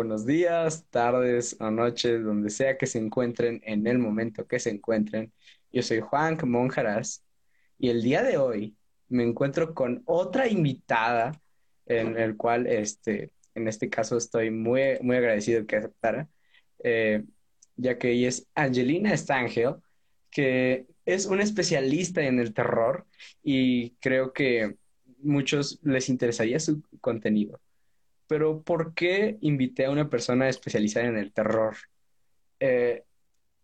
buenos días, tardes o noches, donde sea que se encuentren en el momento que se encuentren. Yo soy Juan Monjaras y el día de hoy me encuentro con otra invitada en el cual, este, en este caso, estoy muy, muy agradecido que aceptara, eh, ya que ella es Angelina Stangel, que es una especialista en el terror y creo que muchos les interesaría su contenido. Pero ¿por qué invité a una persona especializada en el terror? Eh,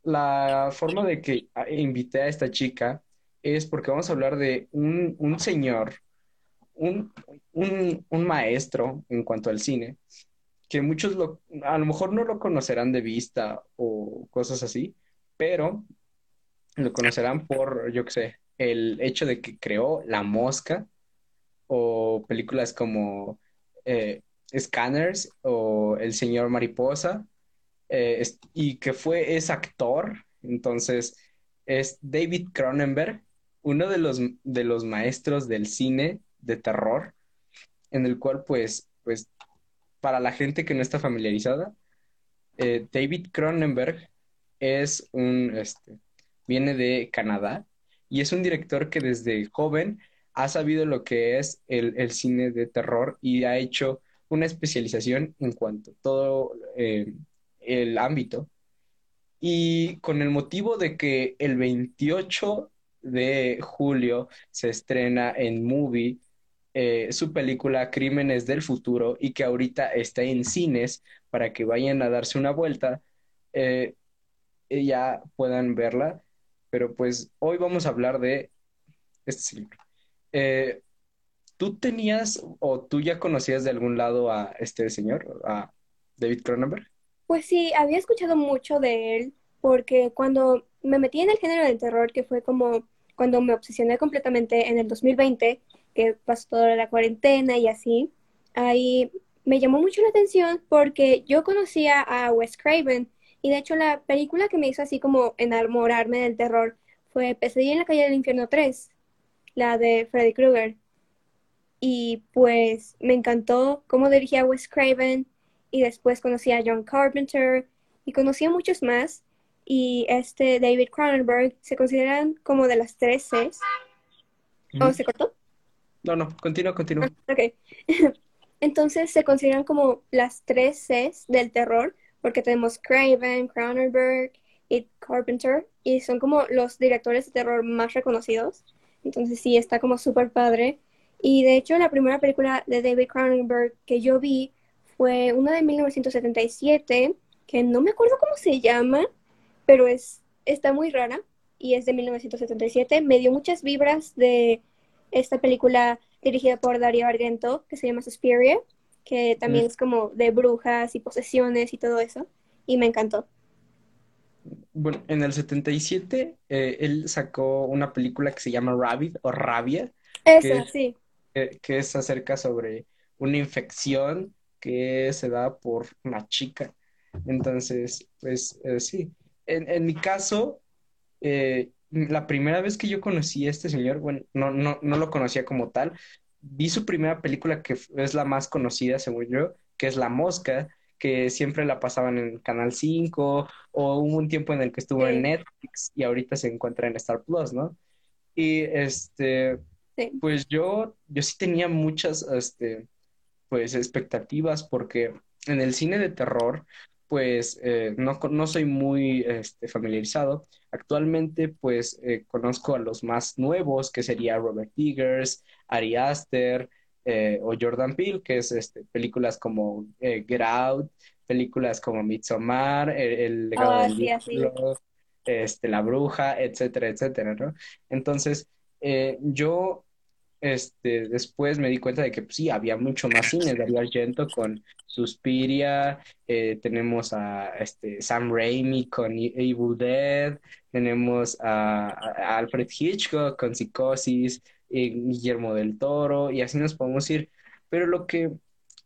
la forma de que invité a esta chica es porque vamos a hablar de un, señor, un, maestro en cuanto al cine, que muchos lo, a lo mejor no lo conocerán de vista o cosas así, pero lo conocerán por, yo qué sé, el hecho de que creó La Mosca o películas como eh, Scanners o El Señor Mariposa eh, y que fue, es actor, entonces es David Cronenberg, uno de los, de los maestros del cine de terror, en el cual pues, pues para la gente que no está familiarizada, eh, David Cronenberg es un, este, viene de Canadá y es un director que desde joven ha sabido lo que es el, cine de terror y ha hecho una especialización en cuanto a todo eh, el ámbito. Y con el motivo de que el 28 de julio se estrena en Movie eh, su película Crímenes del Futuro y que ahorita está en cines para que vayan a darse una vuelta, eh, ya puedan verla. Pero pues hoy vamos a hablar de este. Eh, ¿Tú tenías o tú ya conocías de algún lado a este señor, a David Cronenberg? Pues sí, había escuchado mucho de él porque cuando me metí en el género del terror, que fue como cuando me obsesioné completamente en el 2020, que pasó toda la cuarentena y así, ahí me llamó mucho la atención porque yo conocía a Wes Craven y de hecho la película que me hizo así como enamorarme del terror fue Pesadilla en la calle del infierno 3 la de Freddy Krueger. Y pues me encantó cómo dirigía Wes Craven y después conocí a John Carpenter y conocí a muchos más. Y este David Cronenberg se consideran como de las tres Cs. ¿O se cortó? No, no, continúa, continúa. Ah, ok. Entonces se consideran como las tres Cs del terror, porque tenemos Craven, Cronenberg y Carpenter, y son como los directores de terror más reconocidos. Entonces sí, está como súper padre. Y de hecho la primera película de David Cronenberg que yo vi fue una de 1977, que no me acuerdo cómo se llama, pero es, está muy rara y es de 1977. Me dio muchas vibras de esta película dirigida por Dario Argento, que se llama Suspiria, que también mm. es como de brujas y posesiones y todo eso, y me encantó. Bueno, en el 77 eh, él sacó una película que se llama Rabbit o Rabia. Esa, que, sí. Que es acerca sobre una infección que se da por una chica. Entonces, pues eh, sí. En, mi caso, eh, la primera vez que yo conocí a este señor, bueno, no, no, no lo conocía como tal. Vi su primera película que es la más conocida, según yo, que es La Mosca, que siempre la pasaban en Canal 5 o hubo un tiempo en el que estuvo en Netflix y ahorita se encuentra en Star Plus, ¿no? Y este, pues yo, yo sí tenía muchas, este, pues expectativas porque en el cine de terror, pues eh, no, no, soy muy este, familiarizado. Actualmente, pues eh, conozco a los más nuevos, que sería Robert Eggers, Ari Aster, eh, o Jordan Peele, que es este, películas como Get Out, películas como Midsommar, El, legado ah, del este, La Bruja, etcétera, etcétera, ¿no? Entonces, yo este, después me di cuenta de que pues, sí, había mucho más cine, Dario Argento con Suspiria, tenemos a este, Sam Raimi con e-, Evil Dead, tenemos a, a Alfred Hitchcock con Psicosis, eh, Guillermo del Toro, y así nos podemos ir. Pero lo que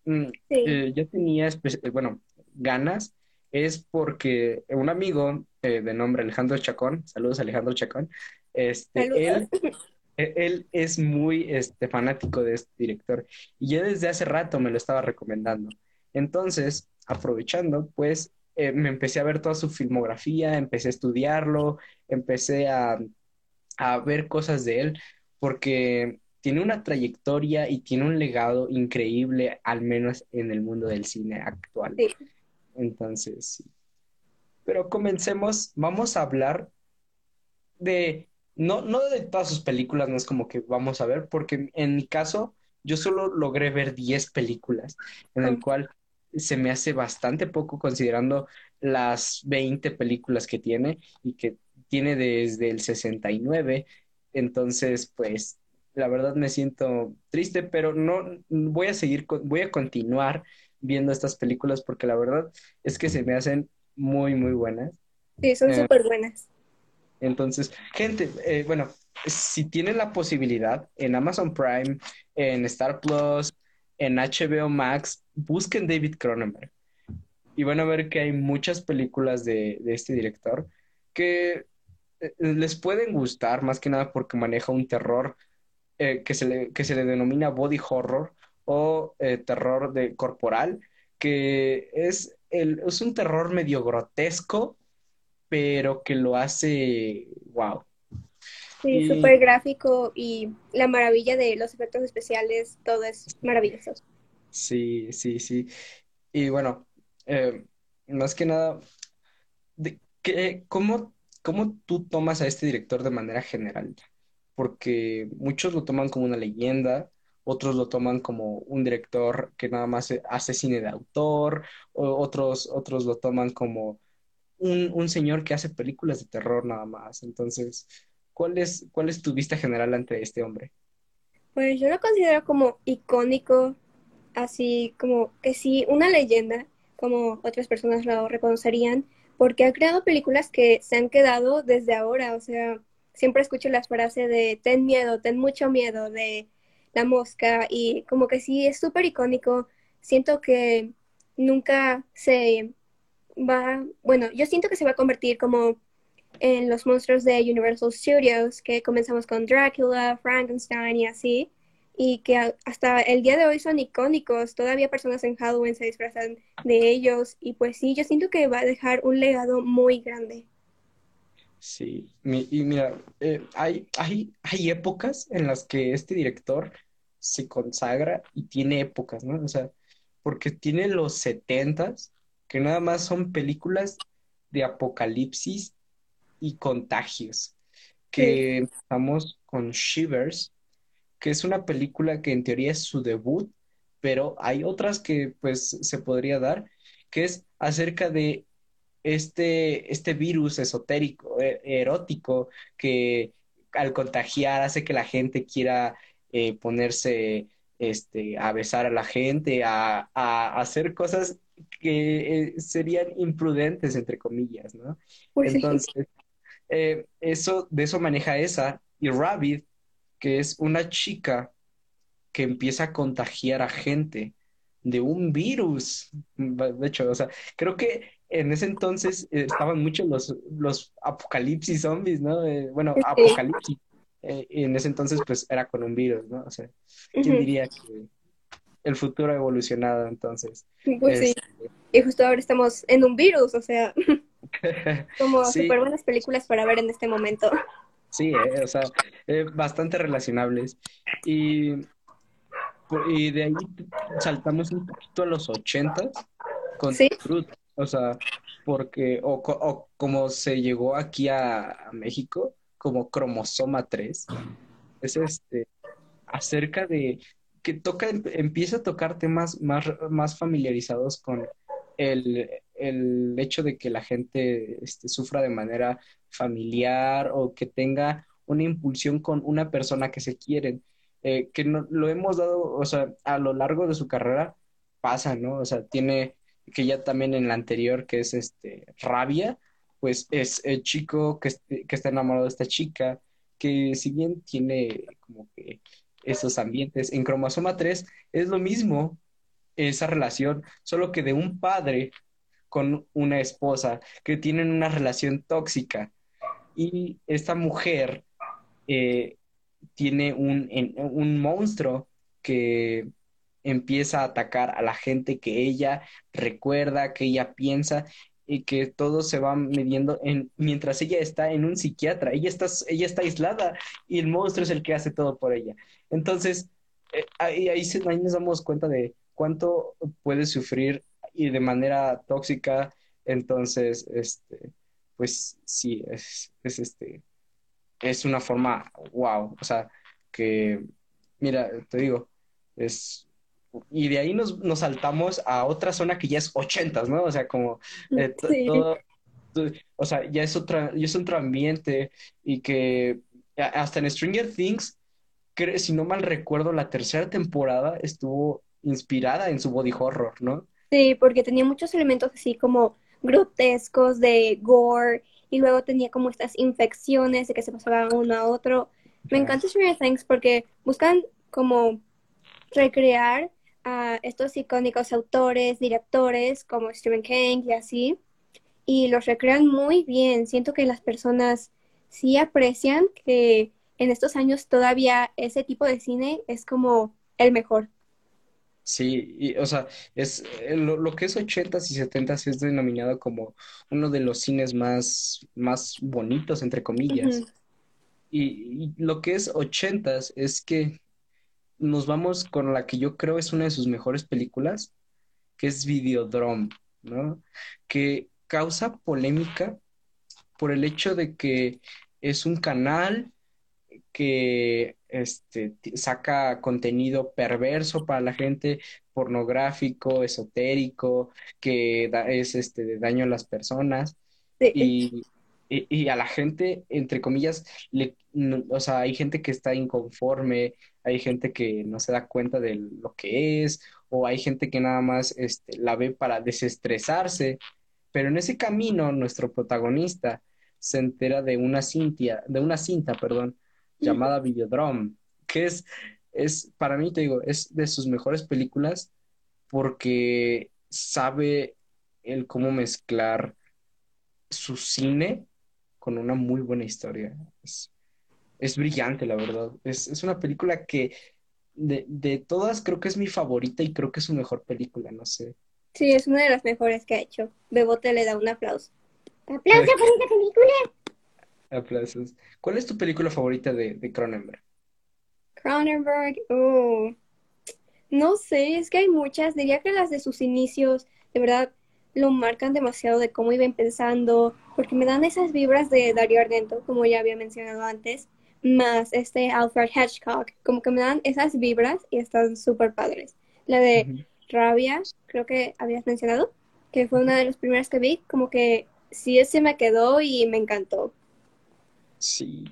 mm, eh, yo tenía, eh, bueno, ganas es porque un amigo de nombre Alejandro Chacón, saludos Alejandro Chacón, este, él, él es muy este, fanático de este director y ya desde hace rato me lo estaba recomendando. Entonces, aprovechando, pues eh, me empecé a ver toda su filmografía, empecé a estudiarlo, empecé a, a ver cosas de él, porque tiene una trayectoria y tiene un legado increíble, al menos en el mundo del cine actual. Sí. Entonces, sí. Pero comencemos, vamos a hablar de, no, no de todas sus películas, no es como que vamos a ver, porque en mi caso yo solo logré ver 10 películas, en el cual se me hace bastante poco considerando las 20 películas que tiene y que tiene desde el 69. Entonces, pues, la verdad me siento triste, pero no voy a seguir, voy a continuar viendo estas películas porque la verdad es que se me hacen muy, muy buenas. Sí, son Eh, súper buenas. Entonces, gente, eh, bueno, si tienen la posibilidad en Amazon Prime, en Star Plus, en HBO Max, busquen David Cronenberg. Y van a ver que hay muchas películas de, este director que eh, les pueden gustar más que nada porque maneja un terror eh, que se le, que se le denomina body horror o eh, terror de, corporal, que es, el, es un terror medio grotesco, pero que lo hace wow. Sí, súper gráfico y la maravilla de los efectos especiales, todo es maravilloso. sí, sí, sí. Y bueno, eh, más que nada, de, ¿qué- cómo, cómo tú tomas a este director de manera general? Porque muchos lo toman como una leyenda, otros lo toman como un director que nada más hace cine de autor, o otros, otros lo toman como un, un señor que hace películas de terror nada más. Entonces, ¿cuál es, cuál es tu vista general ante este hombre? Pues yo lo considero como icónico, así como que sí, una leyenda, como otras personas lo reconocerían, porque ha creado películas que se han quedado desde ahora, o sea, siempre escucho las frases de ten miedo, ten mucho miedo, de la mosca, y como que sí, es súper icónico, siento que nunca se va, bueno, yo siento que se va a convertir como en los monstruos de Universal Studios, que comenzamos con Drácula, Frankenstein y así, y que hasta el día de hoy son icónicos. Todavía personas en Halloween se disfrazan de ellos, y pues sí, yo siento que va a dejar un legado muy grande. Sí, y mira, eh, hay, hay, hay épocas en las que este director se consagra y tiene épocas, ¿no? O sea, porque tiene los setentas, que nada más son películas de apocalipsis y contagios, que empezamos con Shivers, que es una película que en teoría es su debut, pero hay otras que pues se podría dar, que es acerca de este, este virus esotérico, e- erótico, que al contagiar hace que la gente quiera eh, ponerse este, a besar a la gente, a, a hacer cosas que eh, serían imprudentes, entre comillas, ¿no? pues sí, Entonces, eh, eso, de eso maneja esa. Y Rabbit, que es una chica que empieza a contagiar a gente de un virus. De hecho, o sea, creo que en ese entonces eh, estaban muchos los, los apocalipsis zombies, ¿no? Eh, bueno, sí, apocalipsis. Eh, y en ese entonces, pues, era con un virus, ¿no? O sea, ¿quién diría que el futuro ha evolucionado entonces? Pues sí, Este, y justo ahora estamos en un virus, o sea, como sí, súper buenas películas para ver en este momento. sí, eh, o sea, eh, bastante relacionables. Y, y de ahí saltamos un poquito a los ochentas con Sí, Truth, o sea, porque, o, o como se llegó aquí a, a México, como cromosoma 3, es este, acerca de que toca, em- empieza a tocar temas más, más familiarizados con el, el hecho de que la gente este, sufra de manera familiar o que tenga una impulsión con una persona que se quieren, eh, que no, lo hemos dado, o sea, a lo largo de su carrera pasa, ¿no? O sea, tiene que ya también en la anterior, que es este, Rabia, pues es el chico que, que está enamorado de esta chica, que si bien tiene como que esos ambientes, en Cromosoma 3 es lo mismo, esa relación, solo que de un padre con una esposa, que tienen una relación tóxica. Y esta mujer eh, tiene un, un monstruo que empieza a atacar a la gente que ella recuerda, que ella piensa y que todo se va midiendo en, mientras ella está en un psiquiatra, ella está, ella está aislada y el monstruo es el que hace todo por ella. Entonces, eh, ahí, ahí, ahí nos damos cuenta de cuánto puede sufrir y de manera tóxica. Entonces, este, pues sí, es, es este, es una forma, wow, o sea, que, mira, te digo, es y de ahí nos, nos, saltamos a otra zona que ya es ochentas, ¿no? O sea, como eh, todo, o sea, ya es otra, ya es otro ambiente y que hasta en Stranger Things, si no mal recuerdo, la tercera temporada estuvo inspirada en su body horror, ¿no? Sí, porque tenía muchos elementos así como grotescos de gore y luego tenía como estas infecciones de que se pasaban uno a otro. Me encanta Stranger Things porque buscan como recrear a estos icónicos autores, directores como Stephen King y así, y los recrean muy bien. Siento que las personas sí aprecian que en estos años todavía ese tipo de cine es como el mejor. Sí, y, o sea, es eh, lo, que es ochentas y setentas es denominado como uno de los cines más, más bonitos, entre comillas. y, y, lo que es ochentas es que nos vamos con la que yo creo es una de sus mejores películas, que es Videodrome, ¿no? Que causa polémica por el hecho de que es un canal que este, saca contenido perverso para la gente, pornográfico, esotérico, que es este, de daño a las personas. Y, y, a la gente, entre comillas, le, o sea, hay gente que está inconforme, hay gente que no se da cuenta de lo que es, o hay gente que nada más este, la ve para desestresarse, pero en ese camino nuestro protagonista se entera de una cinta, de una cinta, perdón, llamada Videodrome, que es, es, para mí te digo, es de sus mejores películas porque sabe el cómo mezclar su cine con una muy buena historia es brillante, la verdad. Es, es una película que de, de, todas creo que es mi favorita y creo que es su mejor película, no sé. Sí, es una de las mejores que ha hecho. Bebote le da un aplauso. ¡Aplauso por esta película! Aplausos. ¿Cuál es tu película favorita de, de Cronenberg? Cronenberg, oh. No sé, es que hay muchas. Diría que las de sus inicios, de verdad, lo marcan demasiado de cómo iban pensando, porque me dan esas vibras de Dario Argento, como ya había mencionado antes más este Alfred Hitchcock, como que me dan esas vibras y están súper padres. La de Rabia, creo que habías mencionado, que fue una de las primeras que vi, como que sí ese me quedó y me encantó. Sí,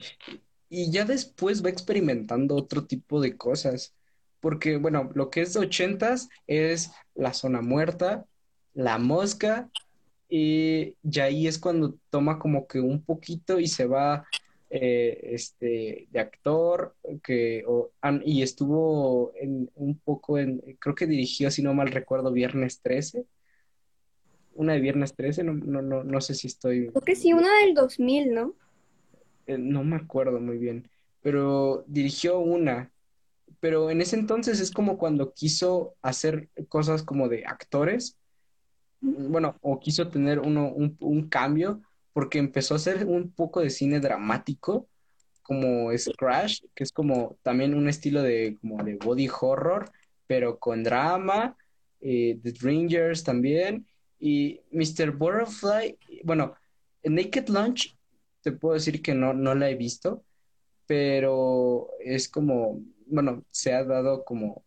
y ya después va experimentando otro tipo de cosas, porque bueno, lo que es de ochentas es La Zona Muerta, La Mosca, y ya ahí es cuando toma como que un poquito y se va eh, este, de actor que, y estuvo en, un poco en, creo que dirigió, si no mal recuerdo, Viernes 13. Una de Viernes 13, no, no, no, no sé si estoy... Creo que sí, una del 2000, ¿no? Eh, no me acuerdo muy bien, pero dirigió una. Pero en ese entonces es como cuando quiso hacer cosas como de actores, bueno, o quiso tener uno, un, cambio, porque empezó a hacer un poco de cine dramático, como es Crash, que es como también un estilo de, como de body horror, pero con drama, eh, The Strangers también, y Mr. Butterfly, bueno, Naked Lunch, te puedo decir que no, no la he visto, pero es como, bueno, se ha dado como...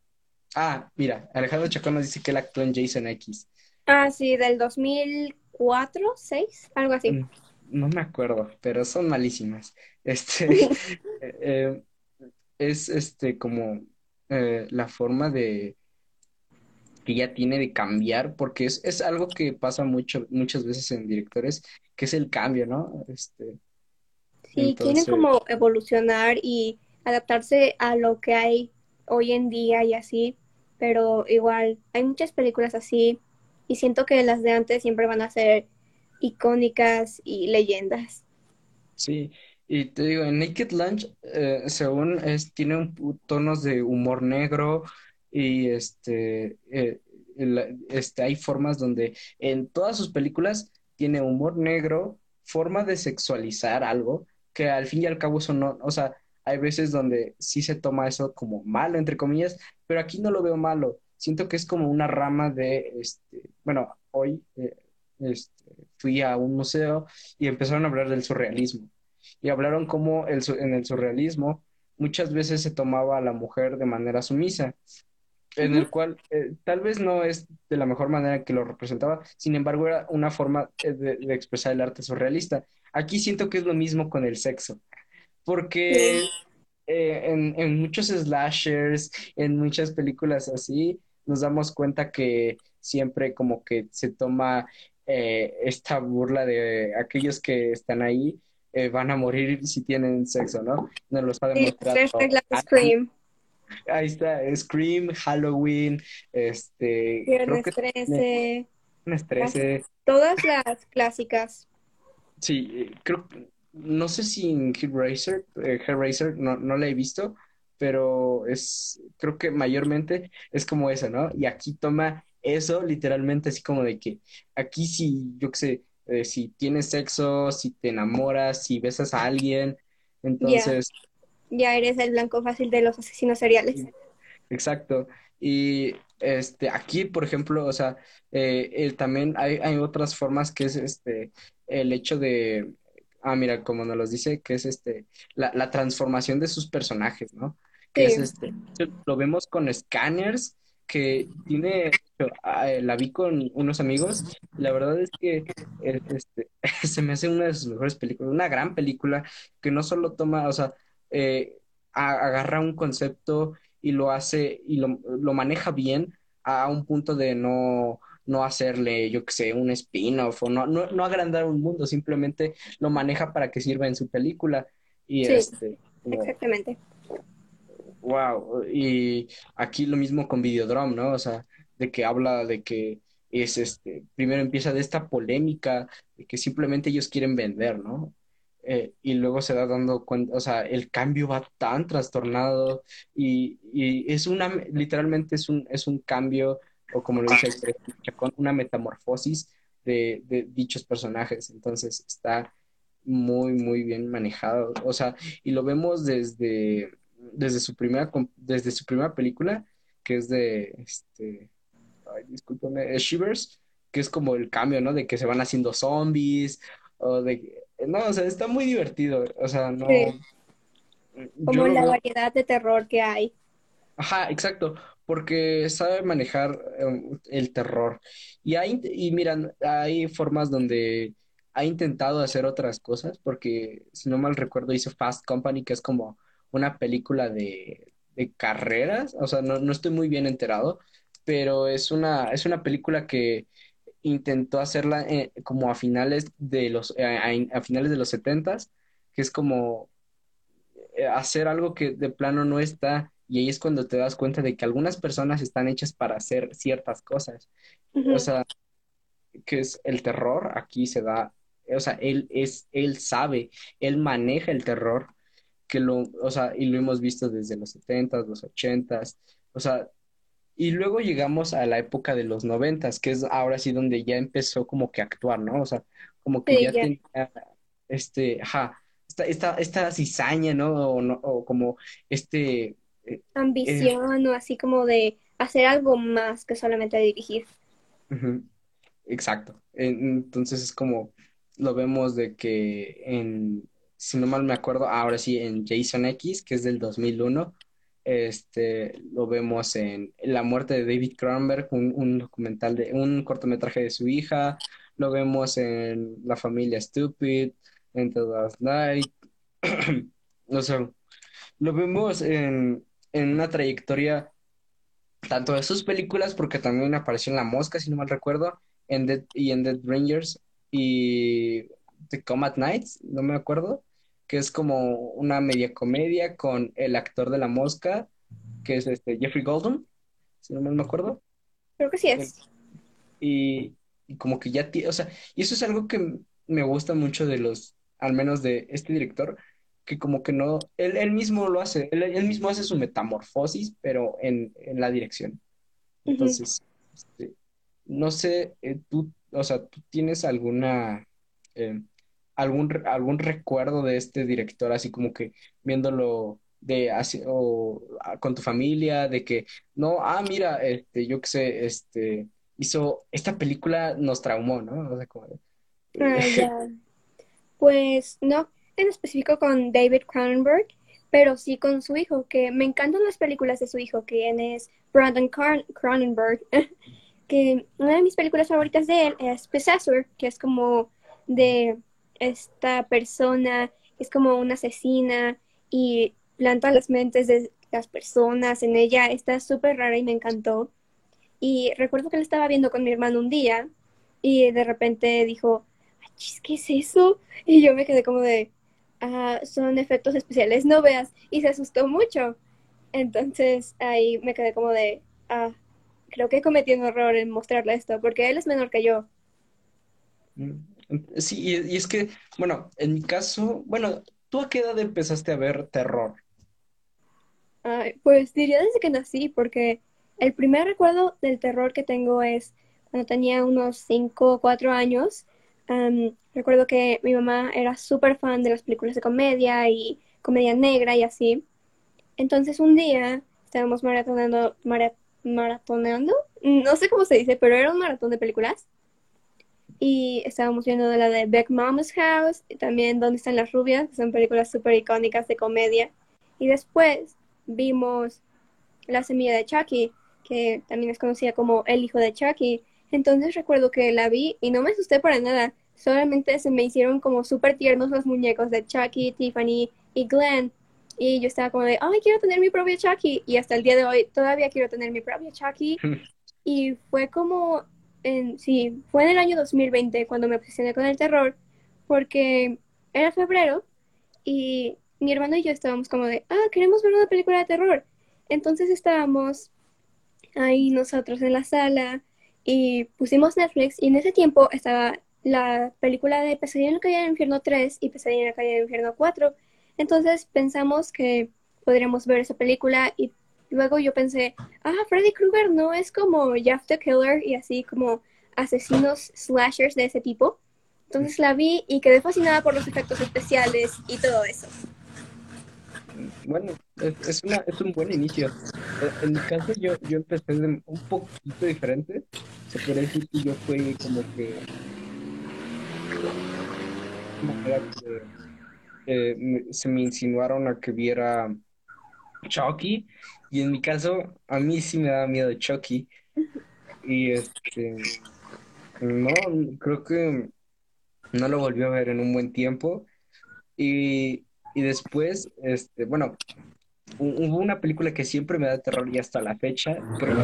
Ah, mira, Alejandro Chacón nos dice que él actuó en Jason X. Ah, sí, del 2000 cuatro, seis, algo así. Mm, no me acuerdo, pero son malísimas. Este eh, eh, es este como eh, la forma de que ella tiene de cambiar, porque es, es algo que pasa mucho, muchas veces en directores, que es el cambio, ¿no? Este, sí, quieren como evolucionar y adaptarse a lo que hay hoy en día y así, pero igual hay muchas películas así y siento que las de antes siempre van a ser icónicas y leyendas. Sí, y te digo, en Naked Lunch, eh, según es, tiene un, tonos de humor negro, y este, eh, este, hay formas donde en todas sus películas tiene humor negro, forma de sexualizar algo, que al fin y al cabo eso no, o sea, hay veces donde sí se toma eso como malo, entre comillas, pero aquí no lo veo malo. Siento que es como una rama de, este, bueno, hoy eh, este, fui a un museo y empezaron a hablar del surrealismo. Y hablaron como el, en el surrealismo muchas veces se tomaba a la mujer de manera sumisa, en el cual eh, tal vez no es de la mejor manera que lo representaba, sin embargo era una forma eh, de, expresar el arte surrealista. Aquí siento que es lo mismo con el sexo, porque eh, en, en, muchos slashers, en muchas películas así, nos damos cuenta que siempre como que se toma esta burla de aquellos que están ahí eh, van a morir si tienen sexo, ¿no? Nos los ha demostrado. Ahí está, Scream, Halloween, este... Viernes 13. Viernes 13. Todas las clásicas. Sí, creo, no sé si en Hellraiser, eh, Hellraiser no, no la he visto, pero es, creo que mayormente es como eso, ¿no? Y aquí toma eso literalmente así como de que aquí sí, yo qué sé, eh, si tienes sexo, si te enamoras, si besas a alguien, entonces... Ya eres el blanco fácil de los asesinos seriales. Exacto. Y este, aquí, por ejemplo, o sea, eh, también hay, hay otras formas que es este, el hecho de, ah, mira, como nos los dice, que es este, la, la transformación de sus personajes, ¿no? Que es este, lo vemos con scanners que tiene, eh, la vi con unos amigos, la verdad es que este, se me hace una de sus mejores películas, una gran película que no solo toma, o sea, eh, agarra un concepto y lo hace y lo, lo, maneja bien a un punto de no, no hacerle, yo qué sé, un spin-off o no, no, no, agrandar un mundo, simplemente lo maneja para que sirva en su película. Y sí, este, exactamente. Wow, y aquí lo mismo con Videodrome, ¿no? O sea, de que habla de que es este, primero empieza de esta polémica de que simplemente ellos quieren vender, ¿no? Eh, y luego se da dando cuenta, o sea, el cambio va tan trastornado y, y, es una, literalmente es un, es un cambio, o como lo dice con una metamorfosis de, de dichos personajes. Entonces está muy, muy bien manejado. O sea, y lo vemos desde desde su primera, desde su primera película, que es de, este, ay, discúlpame, Shivers, que es como el cambio, ¿no? De que se van haciendo zombies, o de, no, o sea, está muy divertido, o sea, no... Como la variedad de terror que hay. Ajá, exacto, porque sabe manejar em, el terror. Y hay, y miran, hay formas donde ha intentado hacer otras cosas, porque si no mal recuerdo hizo Fast Company, que es como una película de, de carreras, o sea, no, no, estoy muy bien enterado, pero es una, es una película que intentó hacerla eh, como a finales de los, eh, a, finales de los setentas, que es como eh, hacer algo que de plano no está, y ahí es cuando te das cuenta de que algunas personas están hechas para hacer ciertas cosas. O sea, que es el terror, aquí se da, o sea, él es, él sabe, él maneja el terror que lo, o sea, y lo hemos visto desde los 70 los 80 o sea, y luego llegamos a la época de los 90 que es ahora sí donde ya empezó como que a actuar, ¿no? O sea, como que ya, tenía, este, ajá, esta, esta, esta cizaña, ¿no? O, como este... Eh, Ambición o así como de hacer algo más que solamente dirigir. Exacto. Entonces es como lo vemos de que en si no mal me acuerdo, ahora sí en Jason X, que es del 2001, este, lo vemos en La muerte de David Cronenberg, un, documental de un cortometraje de su hija, lo vemos en La familia Stupid, en The Last Night, sé, lo vemos en, en una trayectoria tanto de sus películas, porque también apareció en La Mosca, si no mal recuerdo, en Dead, y en Dead Rangers y The Combat Nights, no me acuerdo, que es como una media comedia con el actor de la mosca, que es este Jeffrey Golden, si no me acuerdo. Creo que sí es. Y, como que ya, o sea, y eso es algo que me gusta mucho de los, al menos de este director, que como que no, él, él mismo lo hace, él, él mismo hace su metamorfosis, pero en, en la dirección. Entonces, este, no sé, eh, tú, o sea, ¿tú tienes alguna, eh, algún, algún recuerdo de este director, así como que viéndolo de así, o con tu familia, de que, no, ah, mira, este, yo qué sé, este, hizo, esta película nos traumó, ¿no? O sea, como, Ah. Pues no en específico con David Cronenberg, pero sí con su hijo, que me encantan las películas de su hijo, quien es Brandon Cron- Cronenberg, que una de mis películas favoritas de él es Possessor, que es como de esta persona, es como una asesina y planta las mentes de las personas en ella, está súper rara y me encantó. Y recuerdo que la estaba viendo con mi hermano un día y de repente dijo, "Achis, ¿qué es eso? Y yo me quedé como de, ah, son efectos especiales, no veas. Y se asustó mucho. Entonces ahí me quedé como de, ah, creo que cometí un error en mostrarle esto, porque él es menor que yo. Mm, Sí, y, es que, bueno, en mi caso, bueno, ¿tú a qué edad empezaste a ver terror? Ay, pues diría desde que nací, porque el primer recuerdo del terror que tengo es cuando tenía unos 5 o 4 años. Recuerdo que mi mamá era súper fan de las películas de comedia y comedia negra y así. Entonces un día estábamos maratonando, mara- maratoneando, no sé cómo se dice, pero era un maratón de películas. Y estábamos viendo la de Beck Mama's House y también ¿Dónde están las rubias? que son películas súper icónicas de comedia. Y después vimos La semilla de Chucky, que también es conocida como El hijo de Chucky. Entonces recuerdo que la vi y no me asusté para nada. Solamente se me hicieron como súper tiernos los muñecos de Chucky, Tiffany y Glenn. Y yo estaba como de, ay, quiero tener mi propio Chucky. Y hasta el día de hoy todavía quiero tener mi propio Chucky. Y fue como, en, sí, fue en el año 2020 cuando me obsesioné con el terror, porque era febrero y mi hermano y yo estábamos como de, ah, queremos ver una película de terror. Entonces estábamos ahí nosotros en la sala y pusimos Netflix y en ese tiempo estaba la película de Pesadilla en la calle del infierno 3 y Pesadilla en la calle del infierno 4. Entonces pensamos que podríamos ver esa película y luego yo pensé, ah, Freddy Krueger no es como Jeff the Killer y así como asesinos slashers de ese tipo. Entonces la vi y quedé fascinada por los efectos especiales y todo eso. Bueno, es, una, es un buen inicio. En mi caso, yo, yo empecé de un poquito diferente. Se podría decir que yo fui como que, eh, se me insinuaron a que viera Chucky. Y en mi caso, a mí sí me daba miedo Chucky. Y este, no, creo que no lo volví a ver en un buen tiempo. Y, y después, este, bueno, hu- hubo una película que siempre me da terror y hasta la fecha, creo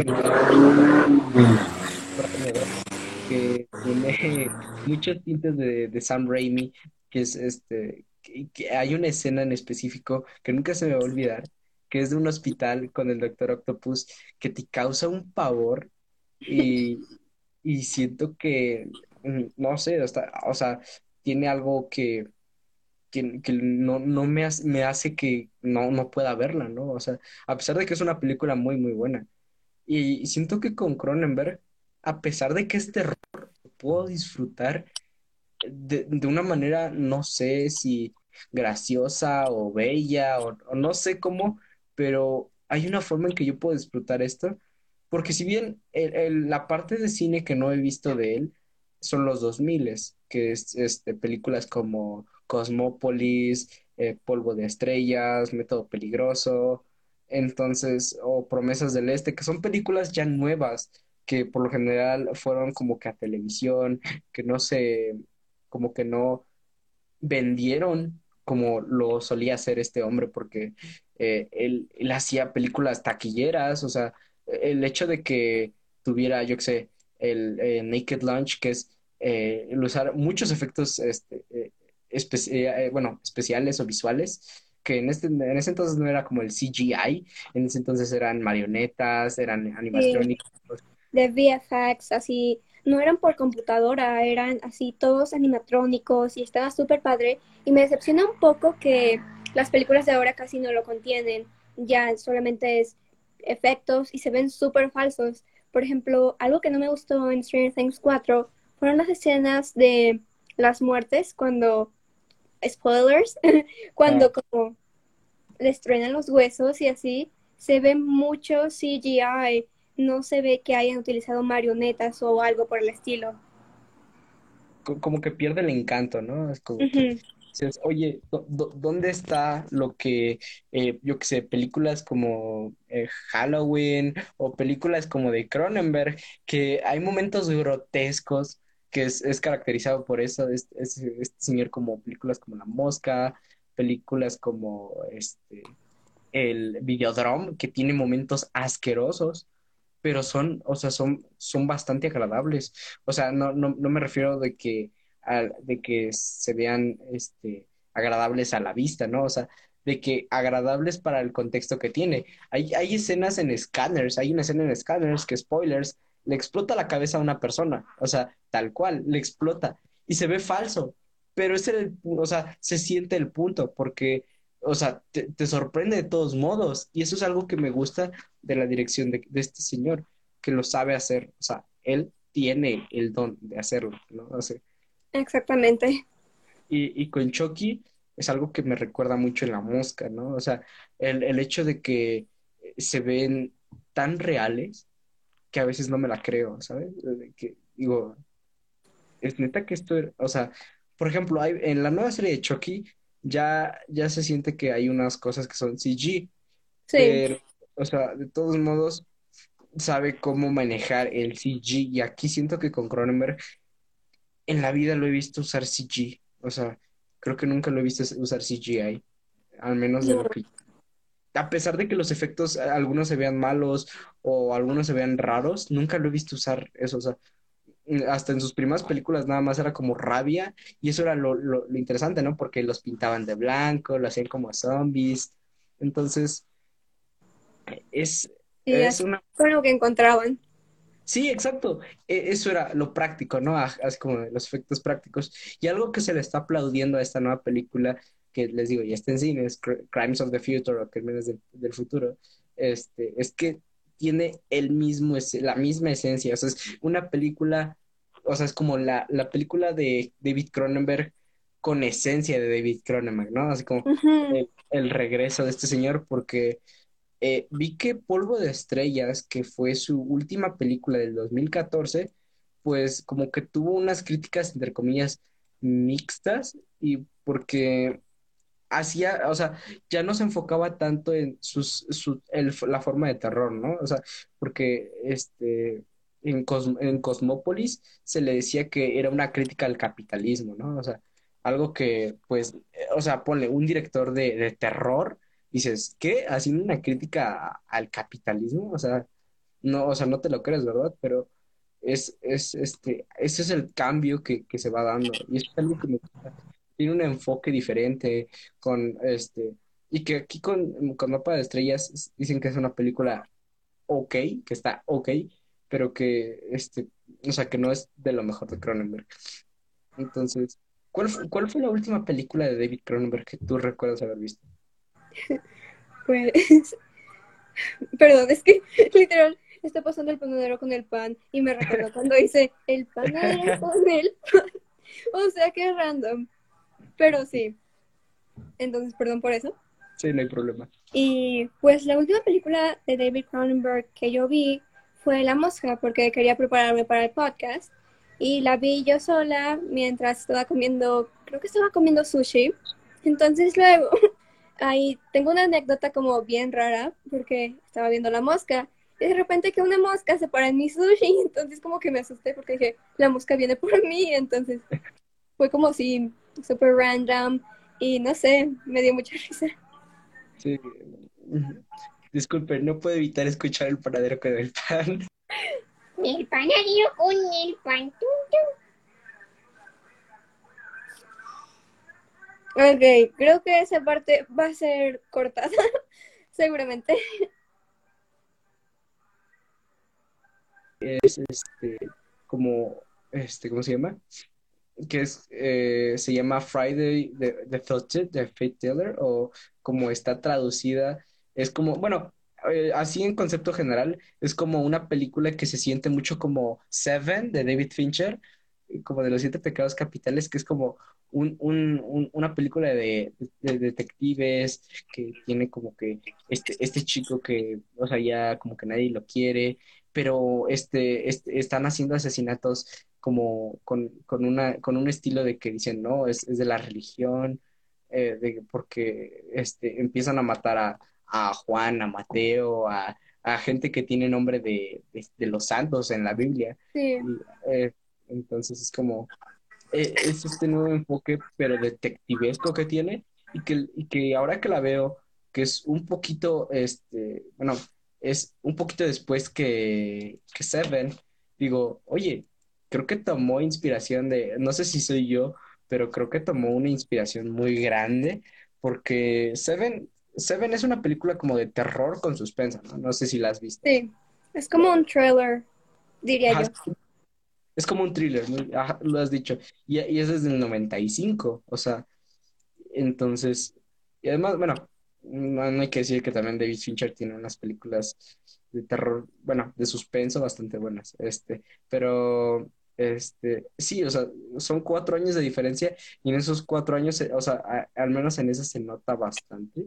que tiene muchos tintes de, de Sam Raimi, que es este, que hay una escena en específico que nunca se me va a olvidar, que es de un hospital con el Doctor Octopus, que te causa un pavor y, y siento que, mm, no sé, hasta, o sea, tiene algo que que, que no, no me hace, me hace que no, no pueda verla, ¿no? O sea, a pesar de que es una película muy, muy buena. Y, siento que con Cronenberg, a pesar de que es terror, puedo disfrutar de, de una manera, no sé si graciosa o bella o, o no sé cómo, pero hay una forma en que yo puedo disfrutar esto, porque si bien la parte de cine que no he visto de él son los 2000, que es este, películas como Cosmópolis, eh, Polvo de Estrellas, Método Peligroso, entonces, o Promesas del Este, que son películas ya nuevas, que por lo general fueron como que a televisión, que no se, como que no vendieron como lo solía hacer este hombre, porque eh, él, él hacía películas taquilleras, o sea, el hecho de que tuviera, yo qué sé, el eh, Naked Lunch, que es eh, el usar muchos efectos, este, eh, espe- eh, bueno, especiales o visuales, que en, este, en ese entonces no era como el CGI, en ese entonces eran marionetas, eran Sí, animatronics, de VFX, así, no eran por computadora, eran así todos animatrónicos y estaba súper padre. Y me decepciona un poco que las películas de ahora casi no lo contienen, ya solamente es efectos y se ven súper falsos. Por ejemplo, algo que no me gustó en Stranger Things 4 fueron las escenas de las muertes cuando, spoilers, cuando como les truenan los huesos y así, se ve mucho CGI, no se ve que hayan utilizado marionetas o algo por el estilo. Como que pierde el encanto, ¿no? Es como oye, ¿dónde está lo que, eh, yo qué sé, películas como eh, Halloween o películas como de Cronenberg, que hay momentos grotescos que es, es caracterizado por eso, este, este señor como películas como La Mosca, películas como este el Videodrome, que tiene momentos asquerosos, pero son, o sea, son, son bastante agradables. O sea, no, no, no me refiero de que, de que se vean este, agradables a la vista, ¿no? O sea, de que agradables para el contexto que tiene. Hay, hay escenas en Scanners, hay una escena en Scanners que, spoilers, le explota la cabeza a una persona, o sea, tal cual, le explota y se ve falso, pero es el, o sea, se siente el punto porque o sea, te, sorprende de todos modos. Y eso es algo que me gusta de la dirección de, este señor, que lo sabe hacer. O sea, él tiene el don de hacerlo, ¿no? Exactamente. Y, y con Chucky es algo que me recuerda mucho en La Mosca, ¿no? O sea, el, el hecho de que se ven tan reales que a veces no me la creo, ¿sabes? Que digo, es neta que esto, o sea, por ejemplo, hay, en la nueva serie de Chucky ya, ya se siente que hay unas cosas que son CG. Sí. Pero, o sea, de todos modos, sabe cómo manejar el CG. Y aquí siento que con Cronenberg en la vida lo he visto usar CG. O sea, creo que nunca lo he visto usar CGI. Al menos de lo que. A pesar de que los efectos, algunos se vean malos o algunos se vean raros, nunca lo he visto usar eso. O sea, hasta en sus primeras películas nada más era como rabia y eso era lo, lo, interesante, ¿no? Porque los pintaban de blanco, lo hacían como zombies. Entonces, es, es una... Lo que encontraban. Sí, exacto. E, eso era lo práctico, ¿no? Así como los efectos prácticos. Y algo que se le está aplaudiendo a esta nueva película, que les digo, ya está en cines, Crimes of the Future o Crímenes del, del Futuro, este, es que tiene el mismo, la misma esencia. O sea, es una película, o sea, es como la, la película de David Cronenberg con esencia de David Cronenberg, ¿no? Así como el, regreso de este señor, porque eh, vi que Polvo de Estrellas, que fue su última película del 2014, pues como que tuvo unas críticas, entre comillas, mixtas, y porque hacía, o sea, ya no se enfocaba tanto en sus, la forma de terror, ¿no? O sea, porque este, en, en Cosmópolis se le decía que era una crítica al capitalismo, ¿no? O sea, algo que, pues, o sea, ponle un director de, de terror, dices, ¿qué? Haciendo una crítica al capitalismo, o sea, no, o sea, no te lo crees, ¿verdad? Pero es, es, este, ese es el cambio que, que se va dando, y es algo que me gusta tiene un enfoque diferente con este y que aquí con, con Mapa de Estrellas dicen que es una película ok, que está ok, pero que este, o sea, que no es de lo mejor de Cronenberg. Entonces, ¿cuál, cuál fue la última película de David Cronenberg que tú recuerdas haber visto? Pues, perdón, es que literal está pasando el panadero con el pan y me recuerdo cuando dice el panadero con el pan. O sea, que random. Pero sí. Entonces, perdón por eso. Sí, no hay problema. Y pues la última película de David Cronenberg que yo vi fue La Mosca, porque quería prepararme para el podcast. Y la vi yo sola mientras estaba comiendo, creo que estaba comiendo sushi. Entonces luego, ahí tengo una anécdota como bien rara, porque estaba viendo La Mosca. Y de repente que una mosca se para en mi sushi, entonces como que me asusté porque dije, la mosca viene por mí, entonces fue como si súper random y no sé, me dio mucha risa. Sí. Disculpe, no puedo evitar escuchar el panadero con el pan. El panadero con el pan. Ok, creo que esa parte va a ser cortada, seguramente. Es este, como, este, ¿cómo se llama? que es, eh, se llama Friday the, the Fate, the Fate Teller, o como está traducida, es como, bueno, eh, así en concepto general, es como una película que se siente mucho como Seven de David Fincher, como de los siete pecados capitales, que es como un, un, un- una película de, de detectives que tiene como que este, este chico que, o sea, ya como que nadie lo quiere, pero este, este, están haciendo asesinatos como con, con una, con un estilo de que dicen, no, es, es de la religión, eh, de, porque este, empiezan a matar a, a Juan, a Mateo, a, a gente que tiene nombre de, de, de los santos en la Biblia. Sí, eh, entonces es como, eh, es este nuevo enfoque, pero detectivesco que tiene, y que, y que ahora que la veo, que es un poquito, este, bueno, es un poquito después que, que Seven, digo, oye, creo que tomó inspiración de, no sé si soy yo, pero creo que tomó una inspiración muy grande, porque Seven, Seven es una película como de terror con suspensa, ¿no? No sé si la has visto. sí. Es como un thriller, diría Ajá, yo. Es como un thriller, lo has dicho. Y, y es desde el 95, o sea, entonces, y además, bueno, no, hay que decir que también David Fincher tiene unas películas de terror, bueno, de suspenso bastante buenas, este, pero, este, sí, o sea, son cuatro años de diferencia y en esos cuatro años, o sea, al menos en ese se nota bastante.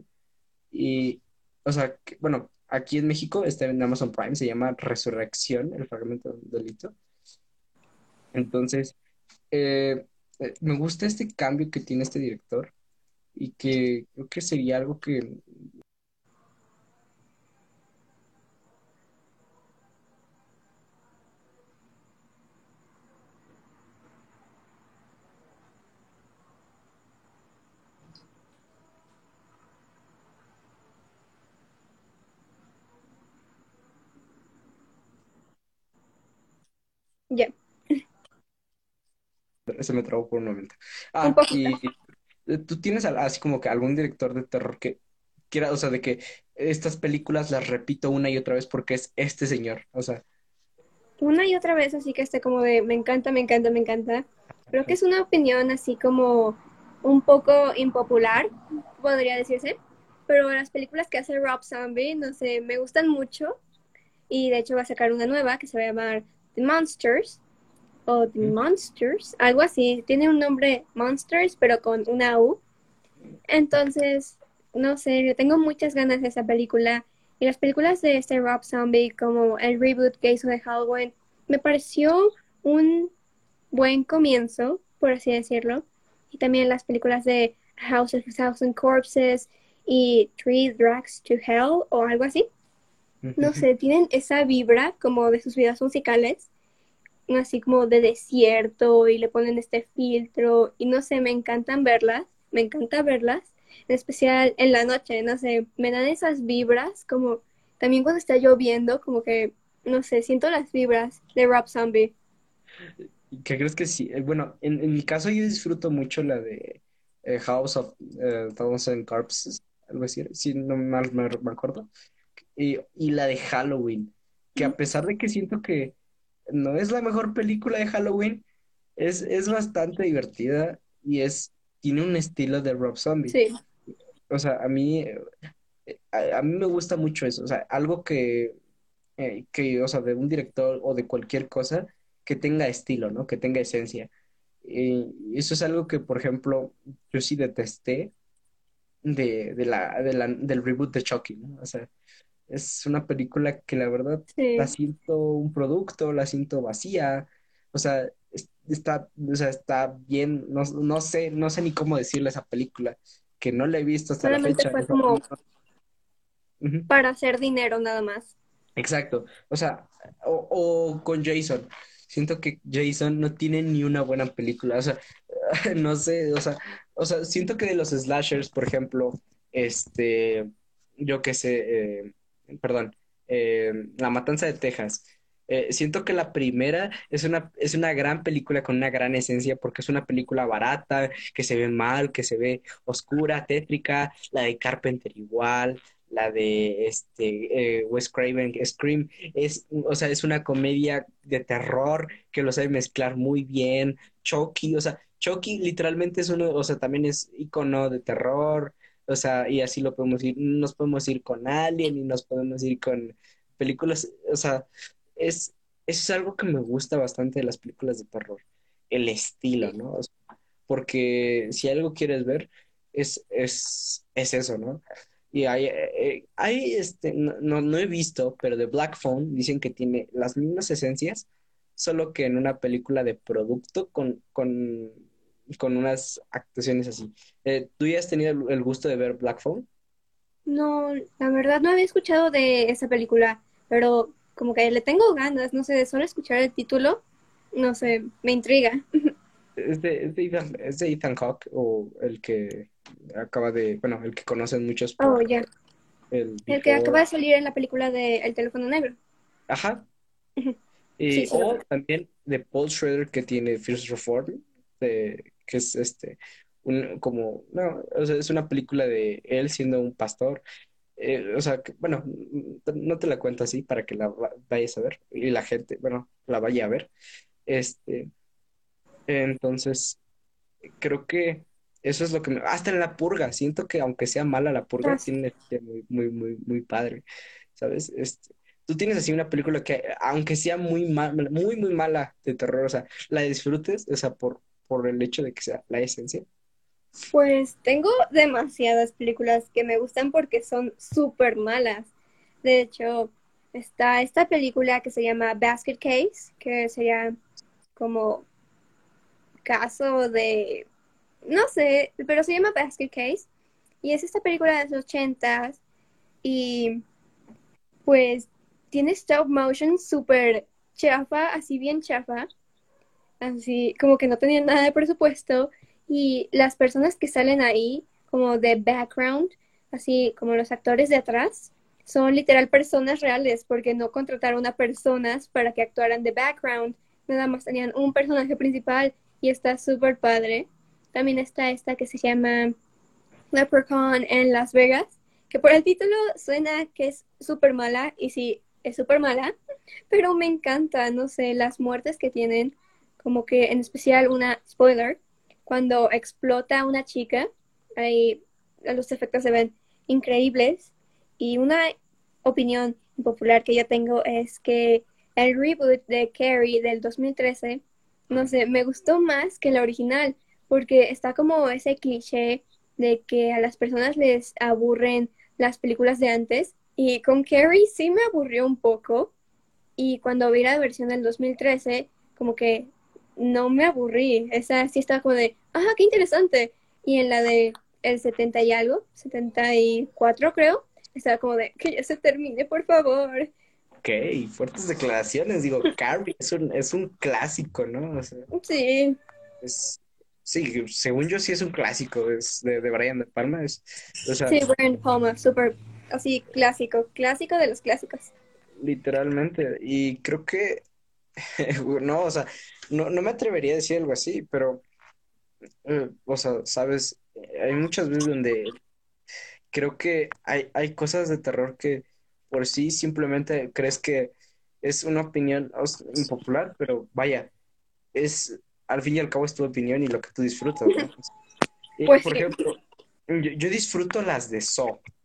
Y, o sea, bueno, aquí en México está en Amazon Prime, se llama Resurrección, el fragmento del delito. Entonces, eh, eh, me gusta este cambio que tiene este director y que creo que sería algo que Ya, se me trabó por un momento. Ah, y eh, tú tienes así como que algún director de terror que quiera, o sea, de que estas películas las repito una y otra vez porque es este señor, o sea, Una y otra vez, así que esté como de me encanta, me encanta, me encanta. Creo que es una opinión así como un poco impopular, podría decirse. Pero las películas que hace Rob Zombie, no sé, me gustan mucho. Y de hecho va a sacar una nueva que se va a llamar The Monsters o The. Monsters, algo así. Tiene un nombre Monsters, pero con una U. Entonces, no sé, tengo muchas ganas de esa película. Y las películas de este Rob Zombie, como el reboot que hizo de Halloween, me pareció un buen comienzo, por así decirlo. Y también las películas de House of a Thousand Corpses y Three Drags to Hell o algo así. No sé, tienen esa vibra como de sus videos musicales, así como de desierto y le ponen este filtro y no sé, me encantan verlas, me encanta verlas, en especial en la noche, no sé, me dan esas vibras como también cuando está lloviendo, como que, no sé, siento las vibras de Rob Zombie. ¿Qué crees que sí? Eh, Bueno, en, en mi caso yo disfruto mucho la de eh, House of eh, Thousand Corpses, algo así, si no mal me, me acuerdo, y, y la de Halloween, que a pesar de que siento que no es la mejor película de Halloween, es, es bastante divertida y es, tiene un estilo de Rob Zombie. Sí, O sea, a mí, eh, a, a mí me gusta mucho eso, o sea, algo que, eh, que, o sea, de un director o de cualquier cosa que tenga estilo, ¿no? Que tenga esencia. Y eso es algo que, por ejemplo, yo sí detesté de, de la, de la, del reboot de Chucky, ¿no? O sea, es una película que la verdad la siento un producto, la siento vacía, o sea, es- está, o sea, está bien, no, no sé, no sé ni cómo decirle esa película, que no la he visto hasta la Solamente fecha. fue como para hacer dinero nada más. Exacto. O sea, o, o con Jason. Siento que Jason no tiene ni una buena película. O sea, no sé, o sea, o sea, siento que de los slashers, por ejemplo, este, yo qué sé, eh, perdón, eh, La Matanza de Texas. eh, siento que la primera es una, es una gran película con una gran esencia porque es una película barata, que se ve mal, que se ve oscura, tétrica, la de Carpenter igual, la de este eh, Wes Craven, Scream, es, o sea, es una comedia de terror que lo sabe mezclar muy bien. Chucky, o sea, Chucky literalmente es uno, o sea, también es icono de terror, o sea, y así lo podemos ir, nos podemos ir con Alien y nos podemos ir con películas, o sea, es, es algo que me gusta bastante de las películas de terror, el estilo, ¿no? Porque si algo quieres ver, es, es, es eso, ¿no? Y hay, eh, hay este, no, no he visto, pero de Black Phone dicen que tiene las mismas esencias, solo que en una película de producto con, con, con unas actuaciones así. Eh, ¿tú ya has tenido el gusto de ver Black Phone? No, la verdad no había escuchado de esa película, pero como que le tengo ganas, no sé, de solo escuchar el título, no sé, me intriga. Es de, es de Ethan, es de Ethan Hawke, o el que acaba de, bueno, el que conocen muchos Oh, por ya. el El que acaba de salir en la película de El teléfono negro. Ajá. Y, Sí, sí, lo o también de Paul Schrader que tiene First Reform, de- que es este, un, como, no, o sea, es una película de él siendo un pastor. Eh, o sea, que, bueno, no te la cuento así para que la va- vayas a ver y la gente, bueno, la vaya a ver. Este, entonces, creo que eso es lo que me... Hasta en La Purga, siento que aunque sea mala La Purga, sí. tiene muy, muy, muy, muy padre, ¿sabes? Este, tú tienes así una película que, aunque sea muy mala, muy, muy mala de terror, o sea, la disfrutes, o sea, por, por el hecho de que sea la esencia. Pues tengo demasiadas películas que me gustan porque son súper malas. De hecho, está esta película que se llama Basket Case, que sería como caso de, no sé, pero se llama Basket Case. Y es esta película de los ochentas y pues tiene stop motion súper chafa, así bien chafa. Así como que no tenían nada de presupuesto y las personas que salen ahí como de background, así como los actores de atrás, son literal personas reales porque no contrataron a personas para que actuaran de background, nada más tenían un personaje principal y está súper padre. También está esta que se llama Leprechaun en Las Vegas, que por el título suena que es súper mala y sí, es súper mala, pero me encanta, no sé, las muertes que tienen, como que en especial una spoiler, cuando explota una chica, ahí los efectos se ven increíbles. Y una opinión popular que yo tengo es que el reboot de Carrie del 2013, no sé, me gustó más que la original porque está como ese cliché de que a las personas les aburren las películas de antes. Y con Carrie sí me aburrió un poco. Y cuando vi la versión del 2013 como que no me aburrí, esa sí estaba como de, ah, qué interesante y en la de el 70 y algo, 74 creo, estaba como de, que ya se termine por favor. Ok, fuertes declaraciones, digo, Carrie es un, es un clásico, ¿no? O sea, Sí, es, sí, según yo sí es un clásico, es de, de Brian De Palma, es, o sea, sí, Brian De Palma, súper así clásico, clásico de los clásicos. literalmente, y creo que, no, o sea, no, no me atrevería a decir algo así, pero, eh, o sea, sabes, hay muchas veces donde creo que hay, hay cosas de terror que por sí simplemente crees que es una opinión impopular, pero vaya, es, al fin y al cabo es tu opinión y lo que tú disfrutas, ¿no? Pues por sí. ejemplo, yo, yo disfruto las de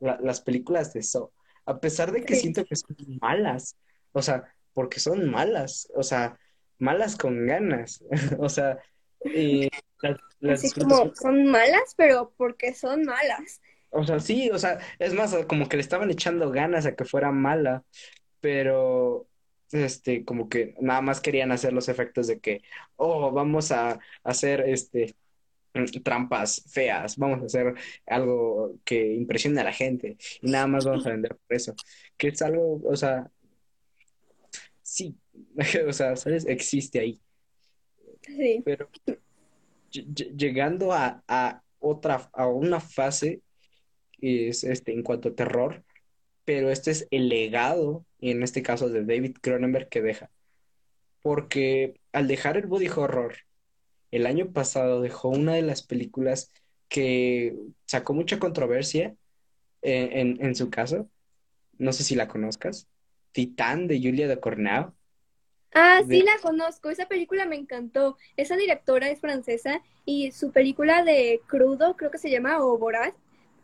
la- las películas de Saw, a pesar de que Sí. siento que son malas, o sea, porque son malas, o sea, malas con ganas, o sea, y las, las Así disfrutas como son malas, pero porque son malas. O sea, sí, o sea, es más, como que le estaban echando ganas a que fuera mala, pero este, como que nada más querían hacer los efectos de que, oh, vamos a hacer este trampas feas, vamos a hacer algo que impresione a la gente y nada más vamos a vender por eso. Que es algo, o sea, sí, o sea, ¿sabes? Existe ahí. Sí, Pero ll- ll- llegando a, a otra, a una fase que es este en cuanto a terror, pero este es el legado, y en este caso de David Cronenberg, que deja. Porque al dejar el body horror, el año pasado dejó una de las películas que sacó mucha controversia, en, en su caso. No sé si la conozcas. Titán de Julia de Cornell. Ah, sí la conozco. Esa película me encantó. Esa directora es francesa y su película de Crudo, creo que se llama, o Voraz,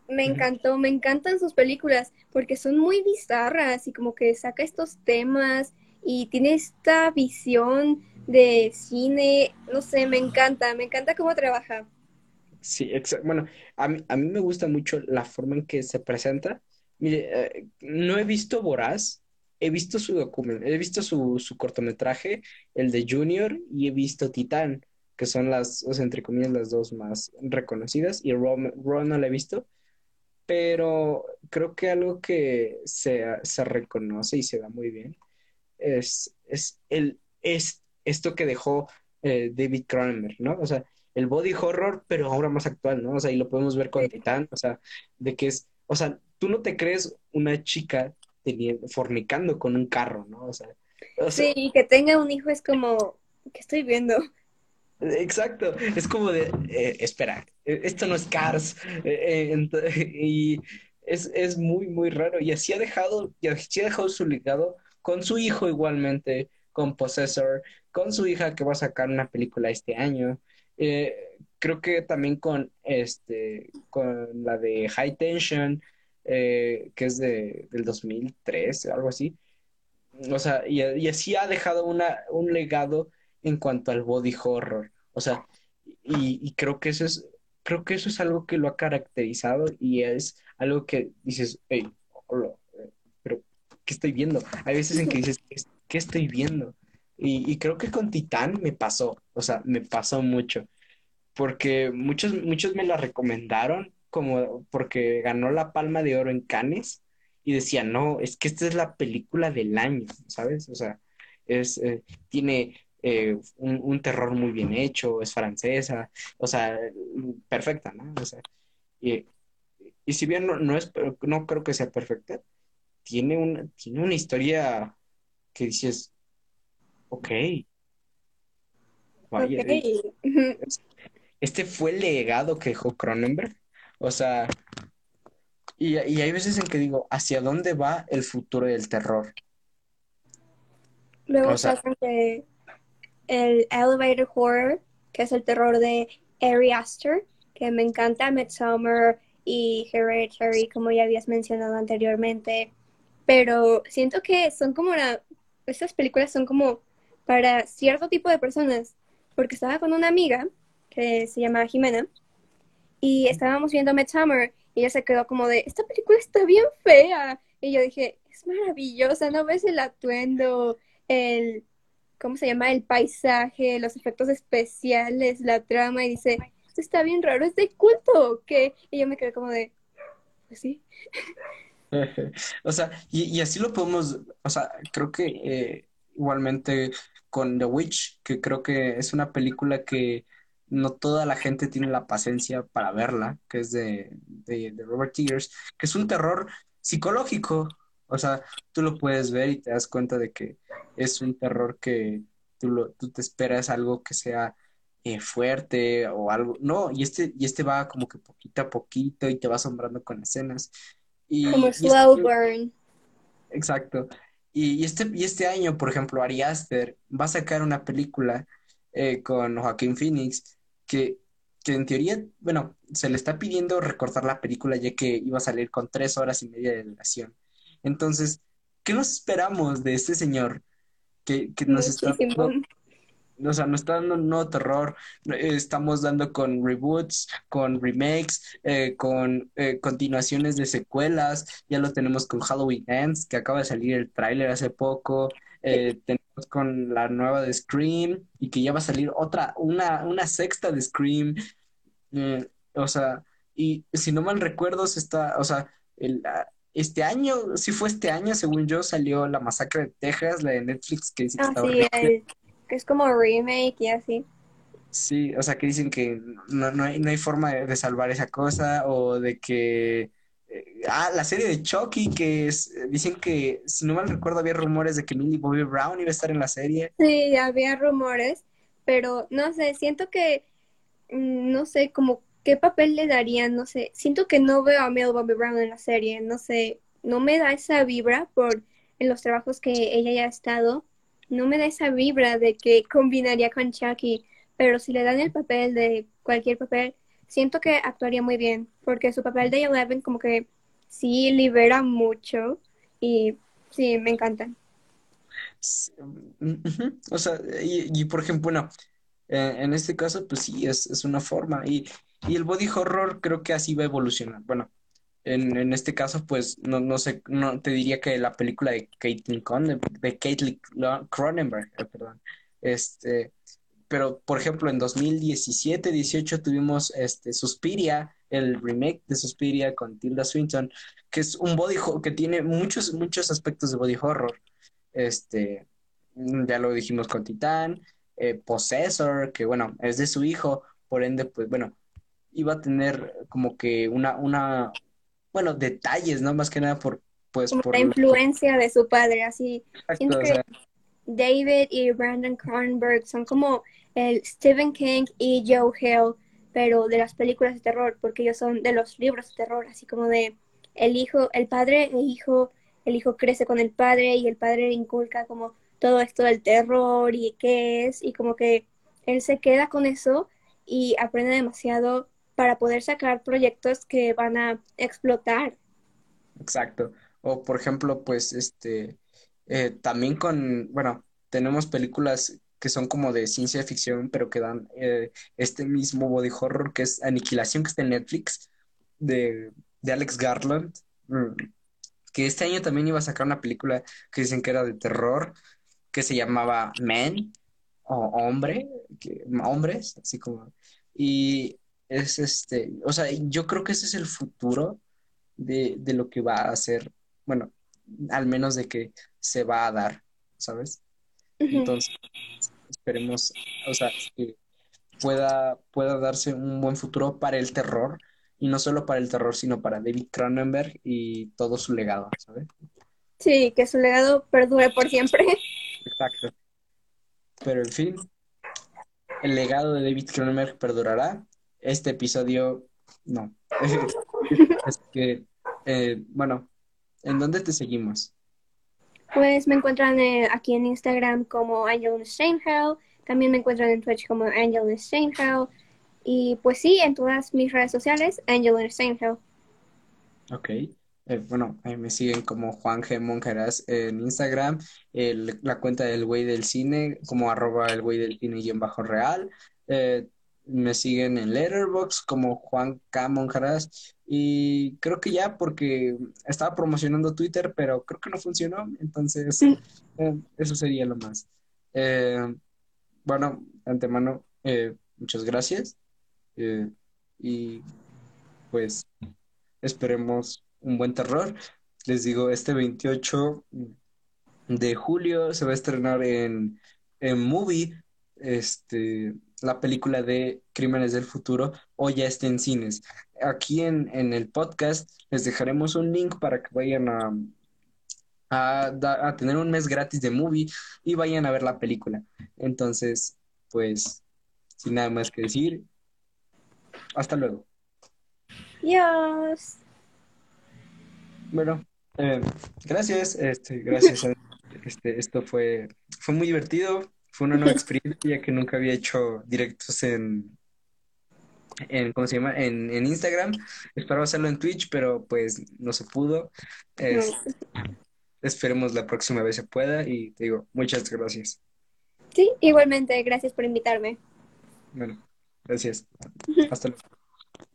me encantó. Me encantan sus películas porque son muy bizarras y como que saca estos temas y tiene esta visión de cine. No sé, me encanta. Me encanta cómo trabaja. Sí, exacto. Bueno, a mí, a mí me gusta mucho la forma en que se presenta. Mire, eh, no he visto Voraz, he visto su documento, he visto su, su, cortometraje, el de Junior, y he visto Titán, que son las, o sea, entre comillas, las dos más reconocidas, y Ron, no la he visto, pero creo que algo que se, se reconoce y se da muy bien es, es, el, es esto que dejó eh, David Cronenberg, ¿no? O sea, el body horror, pero ahora más actual, ¿no? O sea, y lo podemos ver con Titán, o sea, de que es, o sea, tú no te crees una chica teniendo, fornicando con un carro, ¿no? O sea, sí, que tenga un hijo es como, ¿qué estoy viendo? Exacto, es como de, eh, espera, e, esto no es Cars, eh, eh, y es, es, muy, muy raro, y así ha dejado, y así ha dejado su legado con su hijo igualmente, con Possessor, con su hija que va a sacar una película este año, creo que también con, este, con la de High Tension, eh, que es de, del 2003, algo así. O sea, y, así ha dejado una, un legado en cuanto al body horror. O sea, y, creo que eso es, creo que eso es algo que lo ha caracterizado y es algo que dices, hey, pero ¿qué estoy viendo? Hay veces en que dices, ¿qué estoy viendo? Y, y, creo que con Titán me pasó, o sea, me pasó mucho, porque muchos, muchos me la recomendaron como porque ganó la Palma de Oro en Cannes y decía, no, es que esta es la película del año, ¿sabes? O sea, es, eh, tiene eh, un, terror muy bien hecho, es francesa, o sea, perfecta, ¿no? O sea, y, si bien no, no, es, no creo que sea perfecta, tiene una, tiene una historia que dices, ok. okay. Este fue el legado que dejó Cronenberg o sea, y, hay veces en que digo, ¿hacia dónde va el futuro del terror? Luego pasa el elevator horror, que es el terror de Ari Aster, que me encanta, Midsummer y Hereditary, como ya habías mencionado anteriormente. Pero siento que son como la, estas películas son como para cierto tipo de personas, porque estaba con una amiga que se llama Jimena y estábamos viendo Midsummer y ella se quedó como de, esta película está bien fea. Y yo dije, es maravillosa, ¿no ves el atuendo, el, ¿cómo se llama? El paisaje, los efectos especiales, la trama, y dice, esto está bien raro, es de culto, ¿qué? Y yo me quedé como de, pues sí. o sea, y, así lo podemos, o sea, creo que eh, igualmente con The Witch, que creo que es una película que no toda la gente tiene la paciencia para verla, que es de, de, Robert Eggers, que es un terror psicológico. O sea, tú lo puedes ver y te das cuenta de que es un terror que tú, lo, tú te esperas algo que sea eh, fuerte o algo. No, y este, y este va como que poquito a poquito y te va asombrando con escenas. Y, como este slow burn. Exacto. Y, este, y este año, por ejemplo, Ari Aster va a sacar una película eh, con Joaquín Phoenix que, en teoría, bueno, se le está pidiendo recortar la película ya que iba a salir con tres horas y media de duración. Entonces, ¿qué nos esperamos de este señor que, que nos está dando, o sea, nos está dando un nuevo terror, estamos dando con reboots, con remakes, eh, con eh, continuaciones de secuelas, ya lo tenemos con Halloween Ends, que acaba de salir el tráiler hace poco, eh, con la nueva de Scream y que ya va a salir otra, una, una sexta de Scream. Eh, o sea, y si no mal recuerdo, se está, o sea, el, ah, este año, si fue este año, según yo, salió La Masacre de Texas, la de Netflix, que dice que ah, que es como remake y así. Sí, o sea, que dicen que no, no, hay, no hay forma de salvar esa cosa o de que ah, la serie de Chucky, que es, dicen que, si no mal recuerdo, había rumores de que Millie Bobby Brown iba a estar en la serie. Sí, había rumores, pero no sé, siento que, mm, no sé, como ¿qué papel le darían? No sé, siento que no veo a Millie Bobby Brown en la serie, no sé, no me da esa vibra por en los trabajos que ella ya ha estado, no me da esa vibra de que combinaría con Chucky, pero si le dan el papel de cualquier papel, siento que actuaría muy bien, porque su papel de Eleven como que sí libera mucho y sí, me encanta. O sea, y, por ejemplo, bueno, eh, en este caso, pues sí, es, es una forma. Y, y, el body horror creo que así va a evolucionar. Bueno, en, en este caso, pues no, no sé, no te diría que la película de Caitlin de Caitlin Cronenberg, eh, perdón, este, pero por ejemplo en 2017, 18 tuvimos este Suspiria, el remake de Suspiria con Tilda Swinton, que es un body que tiene muchos muchos aspectos de body horror. Este, ya lo dijimos con Titán, eh, Possessor, que bueno, es de su hijo, por ende, pues bueno, iba a tener como que una, una, bueno, detalles, ¿no? Más que nada por, pues, por... La influencia de su padre, así. David y Brandon Cronenberg son como el Stephen King y Joe Hill, pero de las películas de terror, porque ellos son de los libros de terror, así como de el hijo, el padre e hijo, el hijo crece con el padre y el padre inculca como todo esto del terror y qué es, y como que él se queda con eso y aprende demasiado para poder sacar proyectos que van a explotar. Exacto. O por ejemplo, pues este, eh, también con, bueno, tenemos películas que son como de ciencia ficción, pero que dan eh, este mismo body horror que es Aniquilación, que está en Netflix, de, de Alex Garland, mm, que este año también iba a sacar una película que dicen que era de terror, que se llamaba Man, o Hombre, que, Hombres, así como, y es este, o sea, yo creo que ese es el futuro de, de lo que va a ser, bueno, al menos de que se va a dar, ¿sabes? Entonces, esperemos, o sea, que pueda, pueda darse un buen futuro para el terror, y no solo para el terror, sino para David Cronenberg y todo su legado, ¿sabes? Sí, que su legado perdure por siempre. Exacto. Pero en fin, el legado de David Cronenberg perdurará este episodio no. es que, eh, bueno, ¿en dónde te seguimos? Pues me encuentran eh, aquí en Instagram como Angelina Steinhell, también me encuentran en Twitch como Angelina Steinhell, y pues sí, en todas mis redes sociales, Angelina Steinhell. Ok. Eh, bueno, ahí me siguen como Juan G. Monjaras en Instagram, la cuenta del güey del cine, como arroba el güey del cine y en bajo real. Eh, me siguen en Letterboxd como Juan K. Monjaras y creo que ya porque estaba promocionando Twitter, pero creo que no funcionó, entonces eh, eso sería lo más. Eh, bueno, antemano, eh, muchas gracias y pues esperemos un buen terror. Les digo, este 28 de julio se va a estrenar en, en Movie este, la película de Crímenes del Futuro o ya esté en cines. Aquí en, en el podcast les dejaremos un link para que vayan a, a, a, tener un mes gratis de movie y vayan a ver la película. Entonces, pues, sin nada más que decir, hasta luego. Adiós. Bueno, eh, gracias, este, gracias. este, esto fue, fue muy divertido. Fue una nueva experiencia que nunca había hecho directos en, en ¿cómo se llama? En, en Instagram. Esperaba hacerlo en Twitch, pero pues no se pudo. Esperemos la próxima vez se pueda y te digo, muchas gracias. Sí, igualmente, gracias por invitarme. Bueno, gracias. Hasta luego.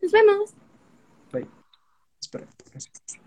Nos vemos. Bye. Espera, gracias.